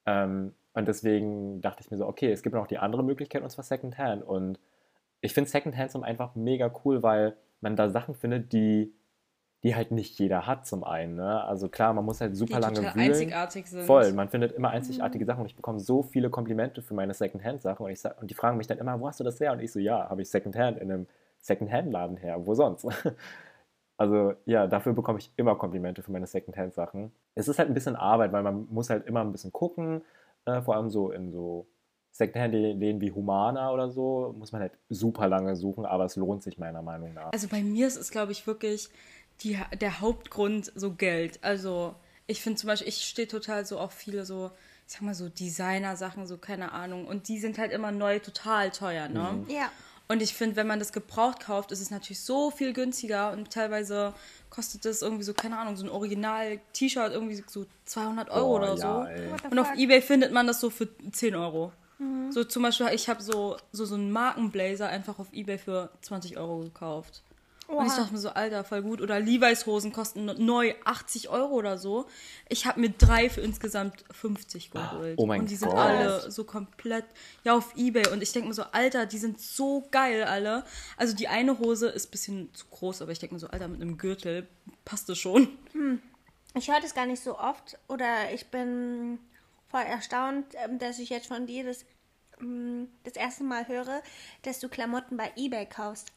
Ähm, und deswegen dachte ich mir so, okay, es gibt noch die andere Möglichkeit, und zwar Secondhand. Und ich finde Secondhand zum einfach mega cool, weil man da Sachen findet, die, die halt nicht jeder hat zum einen. Ne? Also klar, man muss halt super die lange wühlen. einzigartig sind. Voll, man findet immer einzigartige mhm. Sachen und ich bekomme so viele Komplimente für meine Secondhand-Sachen und, ich, und die fragen mich dann immer, wo hast du das her? Und ich so, ja, habe ich Secondhand in einem Secondhand-Laden her, wo sonst? Also ja, dafür bekomme ich immer Komplimente für meine Secondhand-Sachen. Es ist halt ein bisschen Arbeit, weil man muss halt immer ein bisschen gucken, äh, vor allem so in so Secondhand-Läden wie Humana oder so, muss man halt super lange suchen, aber es lohnt sich meiner Meinung nach. Also bei mir ist es, glaube ich, wirklich die, der Hauptgrund so Geld. Also ich finde zum Beispiel, ich stehe total so auf viele so, ich sag mal so Designer-Sachen, so keine Ahnung. Und die sind halt immer neu total teuer, ne? Mhm. Ja. Und ich finde, wenn man das gebraucht kauft, ist es natürlich so viel günstiger und teilweise kostet das irgendwie so, keine Ahnung, so ein Original-T-Shirt irgendwie so 200 Euro oh, oder so. Ja, und auf Ebay findet man das so für 10 Euro. Mhm. So zum Beispiel, ich habe so, so, so einen Markenblazer einfach auf Ebay für 20 Euro gekauft. Oha. Und ich dachte mir so, Alter, voll gut. Oder Levi's Hosen kosten neu 80 Euro oder so. Ich habe mir drei für insgesamt 50 geholt. Oh mein Und die sind Gott. alle so komplett, ja, auf Ebay. Und ich denke mir so, Alter, die sind so geil alle. Also die eine Hose ist ein bisschen zu groß, aber ich denke mir so, Alter, mit einem Gürtel passt es schon. Hm. Ich höre das gar nicht so oft. Oder ich bin voll erstaunt, ähm, dass ich jetzt von dir das, ähm, das erste Mal höre, dass du Klamotten bei Ebay kaufst.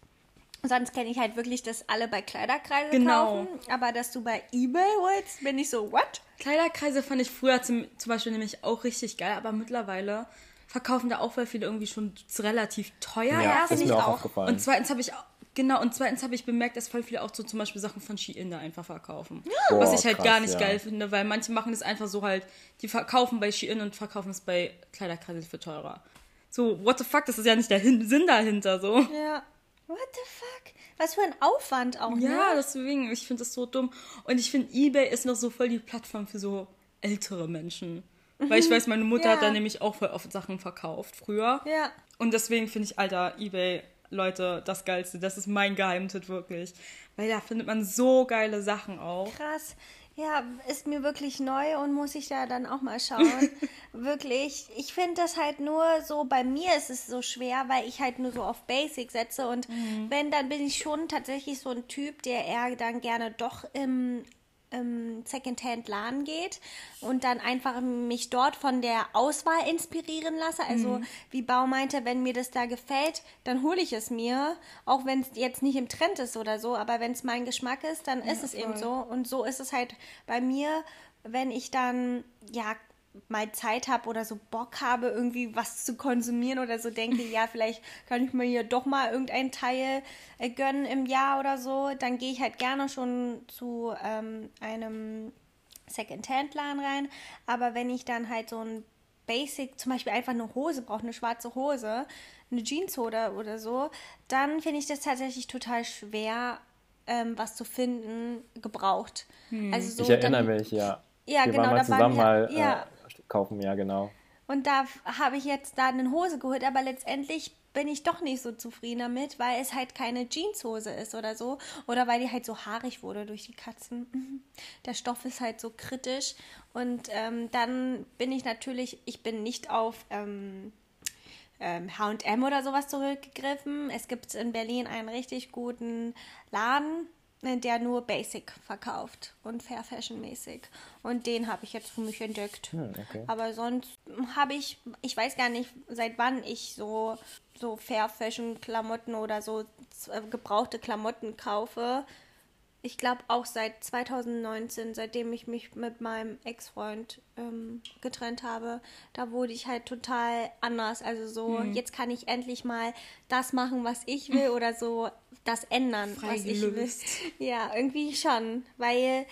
Sonst kenne ich halt wirklich, dass alle bei Kleiderkreise genau. kaufen. Aber dass du bei Ebay holst, bin ich so, what? Kleiderkreise fand ich früher zum, zum Beispiel nämlich auch richtig geil, aber mittlerweile verkaufen da auch voll viele irgendwie schon relativ teuer. Ja, finde ich auch. Aufgefallen. Und zweitens habe ich Genau, und zweitens habe ich bemerkt, dass voll viele auch so zum Beispiel Sachen von Shein da einfach verkaufen. Boah, was ich halt krass, gar nicht ja. geil finde, weil manche machen es einfach so halt, die verkaufen bei Shein und verkaufen es bei Kleiderkreise für teurer. So, what the fuck, das ist ja nicht der Sinn dahinter, so. Ja. What the fuck? Was für ein Aufwand auch, ja, ne? Ja, deswegen, ich finde das so dumm. Und ich finde, Ebay ist noch so voll die Plattform für so ältere Menschen. Weil ich weiß, meine Mutter ja. hat da nämlich auch voll oft Sachen verkauft früher. Ja. Und deswegen finde ich, Alter, Ebay, Leute, das Geilste. Das ist mein Geheimtipp wirklich. Weil da findet man so geile Sachen auch. Krass. Ja, ist mir wirklich neu und muss ich da dann auch mal schauen. wirklich. Ich finde das halt nur so, bei mir ist es so schwer, weil ich halt nur so auf Basic setze und mhm. wenn, dann bin ich schon tatsächlich so ein Typ, der eher dann gerne doch im ähm, Secondhand-Laden geht und dann einfach mich dort von der Auswahl inspirieren lasse. Also mhm. wie Bau meinte, wenn mir das da gefällt, dann hole ich es mir, auch wenn es jetzt nicht im Trend ist oder so, aber wenn es mein Geschmack ist, dann ja, ist es voll. eben so. Und so ist es halt bei mir, wenn ich dann, ja, mal Zeit habe oder so Bock habe, irgendwie was zu konsumieren oder so denke, ja, vielleicht kann ich mir hier doch mal irgendein Teil äh, gönnen im Jahr oder so, dann gehe ich halt gerne schon zu ähm, einem Second-Hand-Laden rein. Aber wenn ich dann halt so ein Basic, zum Beispiel einfach eine Hose brauche, eine schwarze Hose, eine Jeans oder, oder so, dann finde ich das tatsächlich total schwer, ähm, was zu finden, gebraucht. Hm. Also so, ich erinnere dann, mich, ja. Ja, wir genau. Waren mal zusammen mal ja. äh, kaufen, ja, genau. Und da habe ich jetzt da eine Hose geholt, aber letztendlich bin ich doch nicht so zufrieden damit, weil es halt keine Jeanshose ist oder so. Oder weil die halt so haarig wurde durch die Katzen. Der Stoff ist halt so kritisch. Und ähm, dann bin ich natürlich, ich bin nicht auf ähm, HM oder sowas zurückgegriffen. Es gibt in Berlin einen richtig guten Laden, der nur Basic verkauft und Fair Fashion mäßig. Und den habe ich jetzt für mich entdeckt. Hm, okay. Aber sonst habe ich, ich weiß gar nicht, seit wann ich so, so Fair Fashion Klamotten oder so äh, gebrauchte Klamotten kaufe ich glaube auch seit 2019, seitdem ich mich mit meinem Ex-Freund ähm, getrennt habe, da wurde ich halt total anders. Also so, mhm. jetzt kann ich endlich mal das machen, was ich will oder so das ändern, Frei was ich will. Ja, irgendwie schon, weil,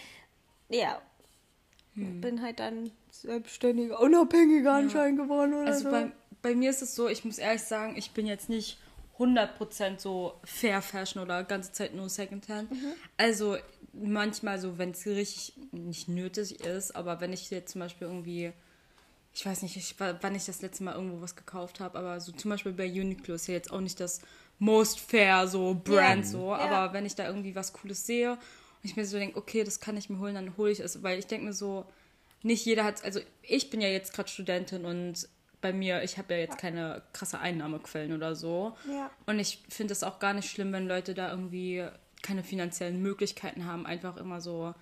ja, mhm. bin halt dann selbstständiger, unabhängiger ja. anscheinend geworden oder also so. Bei, bei mir ist es so, ich muss ehrlich sagen, ich bin jetzt nicht 100% so Fair Fashion oder ganze Zeit nur Secondhand. Mhm. Also manchmal so, wenn es richtig nicht nötig ist, aber wenn ich jetzt zum Beispiel irgendwie, ich weiß nicht, ich, wann ich das letzte Mal irgendwo was gekauft habe, aber so zum Beispiel bei Uniqlo ist ja jetzt auch nicht das most fair so Brand ja. so, aber wenn ich da irgendwie was Cooles sehe und ich mir so denke, okay, das kann ich mir holen, dann hole ich es, weil ich denke mir so, nicht jeder hat, also ich bin ja jetzt gerade Studentin und bei mir, ich habe ja jetzt keine krasse Einnahmequellen oder so. Ja. Und ich finde es auch gar nicht schlimm, wenn Leute da irgendwie keine finanziellen Möglichkeiten haben, einfach immer so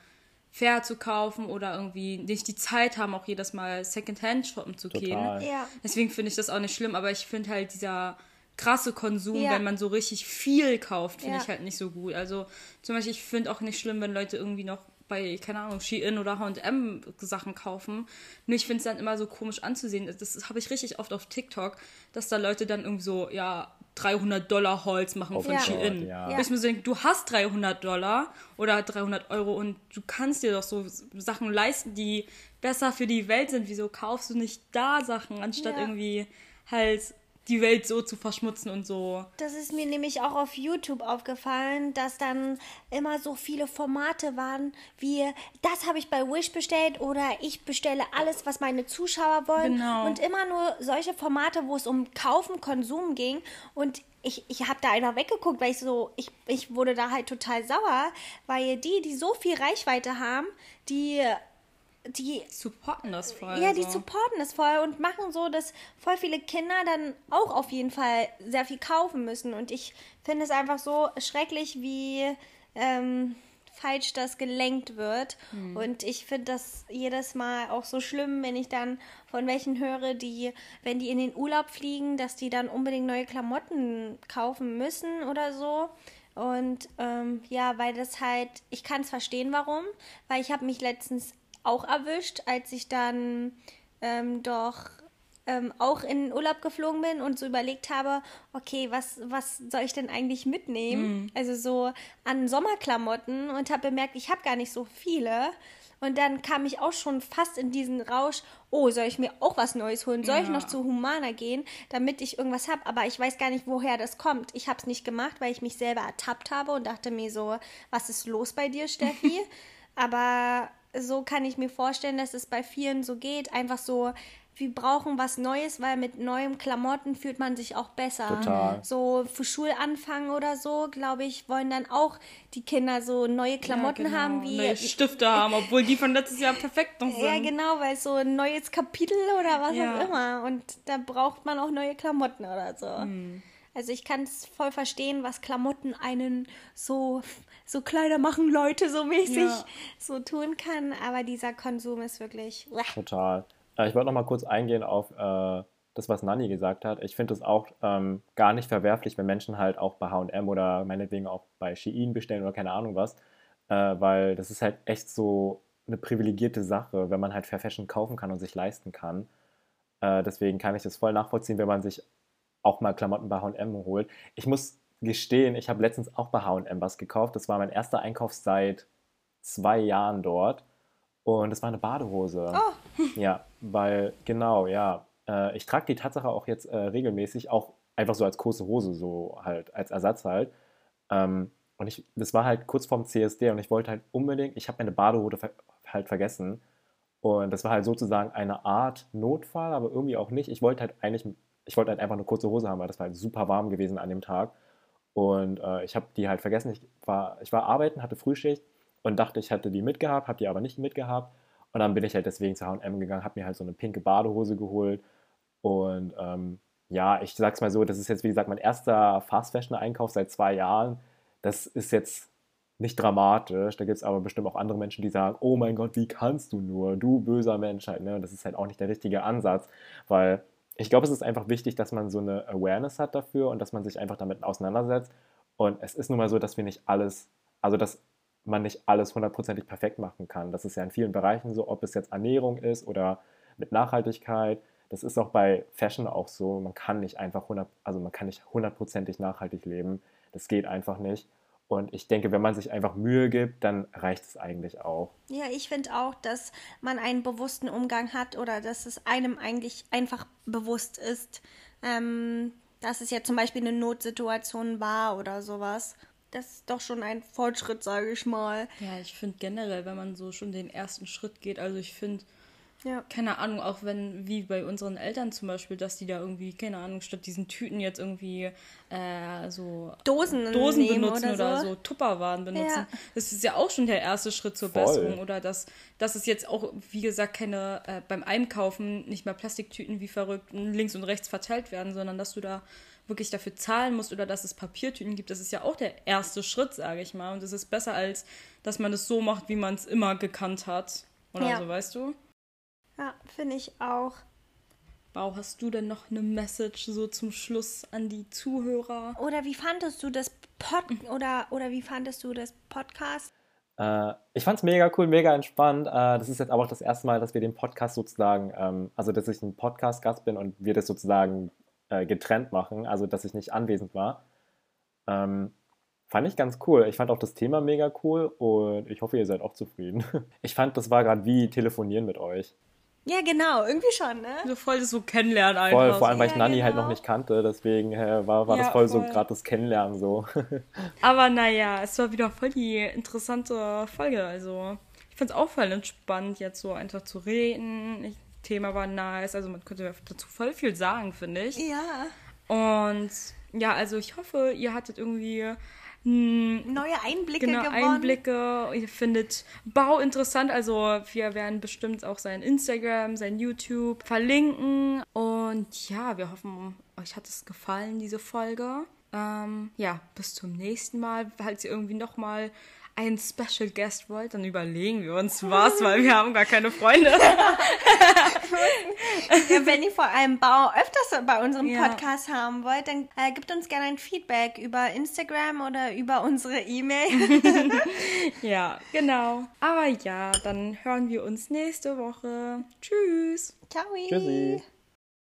fair zu kaufen oder irgendwie nicht die Zeit haben, auch jedes Mal Secondhand shoppen zu gehen. Ja. Deswegen finde ich das auch nicht schlimm, aber ich finde halt dieser krasse Konsum, ja. wenn man so richtig viel kauft, finde ja. ich halt nicht so gut. Also zum Beispiel, ich finde auch nicht schlimm, wenn Leute irgendwie noch bei, keine Ahnung, Shein oder H&M Sachen kaufen. Nur ich finde es dann immer so komisch anzusehen. Das habe ich richtig oft auf TikTok, dass da Leute dann irgendwie so, ja, 300 Dollar Holz machen oh von ja. Shein. Ja. Ja. Ich mir so denke, du hast 300 Dollar oder 300 Euro und du kannst dir doch so Sachen leisten, die besser für die Welt sind. Wieso kaufst du nicht da Sachen, anstatt ja. irgendwie halt die Welt so zu verschmutzen und so. Das ist mir nämlich auch auf YouTube aufgefallen, dass dann immer so viele Formate waren, wie das habe ich bei Wish bestellt oder ich bestelle alles, was meine Zuschauer wollen. Genau. Und immer nur solche Formate, wo es um Kaufen, Konsum ging. Und ich, ich habe da einfach weggeguckt, weil ich so, ich, ich wurde da halt total sauer, weil die, die so viel Reichweite haben, die die supporten das voll. Ja, die so. supporten das voll und machen so, dass voll viele Kinder dann auch auf jeden Fall sehr viel kaufen müssen. Und ich finde es einfach so schrecklich, wie ähm, falsch das gelenkt wird. Hm. Und ich finde das jedes Mal auch so schlimm, wenn ich dann von welchen höre, die, wenn die in den Urlaub fliegen, dass die dann unbedingt neue Klamotten kaufen müssen oder so. Und ähm, ja, weil das halt, ich kann es verstehen, warum, weil ich habe mich letztens auch erwischt, als ich dann ähm, doch ähm, auch in den Urlaub geflogen bin und so überlegt habe, okay, was, was soll ich denn eigentlich mitnehmen? Mhm. Also so an Sommerklamotten und habe bemerkt, ich habe gar nicht so viele. Und dann kam ich auch schon fast in diesen Rausch, oh, soll ich mir auch was Neues holen? Soll ja. ich noch zu Humana gehen, damit ich irgendwas habe? Aber ich weiß gar nicht, woher das kommt. Ich habe es nicht gemacht, weil ich mich selber ertappt habe und dachte mir so, was ist los bei dir, Steffi? Aber so kann ich mir vorstellen, dass es bei vielen so geht. Einfach so, wir brauchen was Neues, weil mit neuen Klamotten fühlt man sich auch besser. Total. So für Schulanfang oder so, glaube ich, wollen dann auch die Kinder so neue Klamotten ja, genau. haben wie neue Stifte haben, obwohl die von letztes Jahr perfekt noch sind. Ja, genau, weil so ein neues Kapitel oder was ja. auch immer und da braucht man auch neue Klamotten oder so. Hm. Also ich kann es voll verstehen, was Klamotten einen so, so kleiner machen, Leute so mäßig ja. so tun kann. Aber dieser Konsum ist wirklich. Total. Äh, ich wollte noch mal kurz eingehen auf äh, das, was Nanni gesagt hat. Ich finde es auch ähm, gar nicht verwerflich, wenn Menschen halt auch bei HM oder meinetwegen auch bei Shein bestellen oder keine Ahnung was. Äh, weil das ist halt echt so eine privilegierte Sache, wenn man halt Fair Fashion kaufen kann und sich leisten kann. Äh, deswegen kann ich das voll nachvollziehen, wenn man sich auch mal Klamotten bei H&M holt. Ich muss gestehen, ich habe letztens auch bei H&M was gekauft. Das war mein erster Einkauf seit zwei Jahren dort. Und es war eine Badehose. Oh. Ja, weil, genau, ja. Äh, ich trage die Tatsache auch jetzt äh, regelmäßig, auch einfach so als kurze Hose, so halt, als Ersatz halt. Ähm, und ich, das war halt kurz vorm CSD und ich wollte halt unbedingt, ich habe meine Badehose ver halt vergessen. Und das war halt sozusagen eine Art Notfall, aber irgendwie auch nicht. Ich wollte halt eigentlich, ich wollte halt einfach eine kurze Hose haben, weil das war halt super warm gewesen an dem Tag. Und äh, ich habe die halt vergessen. Ich war, ich war arbeiten, hatte Frühschicht und dachte, ich hätte die mitgehabt, habe die aber nicht mitgehabt. Und dann bin ich halt deswegen zu H&M gegangen, habe mir halt so eine pinke Badehose geholt. Und ähm, ja, ich sag's mal so, das ist jetzt wie gesagt mein erster Fast Fashion Einkauf seit zwei Jahren. Das ist jetzt nicht dramatisch. Da gibt es aber bestimmt auch andere Menschen, die sagen, oh mein Gott, wie kannst du nur, du böser Mensch halt. Ne? Und das ist halt auch nicht der richtige Ansatz, weil ich glaube, es ist einfach wichtig, dass man so eine Awareness hat dafür und dass man sich einfach damit auseinandersetzt. Und es ist nun mal so, dass wir nicht alles, also dass man nicht alles hundertprozentig perfekt machen kann. Das ist ja in vielen Bereichen so, ob es jetzt Ernährung ist oder mit Nachhaltigkeit. Das ist auch bei Fashion auch so. Man kann nicht einfach 100, also man kann nicht hundertprozentig nachhaltig leben. Das geht einfach nicht. Und ich denke, wenn man sich einfach Mühe gibt, dann reicht es eigentlich auch. Ja, ich finde auch, dass man einen bewussten Umgang hat oder dass es einem eigentlich einfach bewusst ist, ähm, dass es ja zum Beispiel eine Notsituation war oder sowas. Das ist doch schon ein Fortschritt, sage ich mal. Ja, ich finde generell, wenn man so schon den ersten Schritt geht, also ich finde, Ja. keine Ahnung, auch wenn, wie bei unseren Eltern zum Beispiel, dass die da irgendwie, keine Ahnung, statt diesen Tüten jetzt irgendwie äh, so Dosen, Dosen benutzen oder, oder so, so. Tupperwaren benutzen. Ja. Das ist ja auch schon der erste Schritt zur Voll. Besserung. Oder dass, dass es jetzt auch, wie gesagt, keine äh, beim Einkaufen nicht mehr Plastiktüten wie verrückt links und rechts verteilt werden, sondern dass du da wirklich dafür zahlen musst oder dass es Papiertüten gibt. Das ist ja auch der erste Schritt, sage ich mal. Und es ist besser, als dass man es so macht, wie man es immer gekannt hat. Oder Ja. so, weißt du? Ja, finde ich auch. Bau, hast du denn noch eine Message so zum Schluss an die Zuhörer? Oder wie fandest du das Pod oder oder wie fandest du das Podcast? Äh, ich fand es mega cool, mega entspannt. Äh, das ist jetzt aber auch das erste Mal, dass wir den Podcast sozusagen, ähm, also dass ich ein Podcast-Gast bin und wir das sozusagen äh, getrennt machen, also dass ich nicht anwesend war. Ähm, fand ich ganz cool. Ich fand auch das Thema mega cool und ich hoffe, ihr seid auch zufrieden. Ich fand, das war gerade wie telefonieren mit euch. Ja, genau, irgendwie schon, ne? So voll das so kennenlernen einfach. Voll, vor allem, weil ich Ja, Nanni halt genau. noch nicht kannte, deswegen äh, war, war Ja, das voll, so voll. gerade das Kennenlernen so. Aber naja, es war wieder voll die interessante Folge. Also, ich fand es auch voll entspannt, jetzt so einfach zu reden. Ich, Thema war nice. Also, man könnte dazu voll viel sagen, finde ich. Ja. Und ja, also, ich hoffe, ihr hattet irgendwie mh, Neue Einblicke genau, gewonnen. Einblicke. Ihr findet Bau interessant. Also, wir werden bestimmt auch sein Instagram, sein YouTube verlinken. Und ja, wir hoffen, euch hat es gefallen, diese Folge. Ähm, ja, bis zum nächsten Mal. Falls ihr irgendwie nochmal einen Special Guest wollt, dann überlegen wir uns was, weil wir haben gar keine Freunde. Ja, wenn ihr vor allem Bau öfters bei unserem Ja. Podcast haben wollt, dann äh, gebt uns gerne ein Feedback über Instagram oder über unsere E-Mail. ja, genau. Aber ja, dann hören wir uns nächste Woche. Tschüss. Ciao. Tschüssi.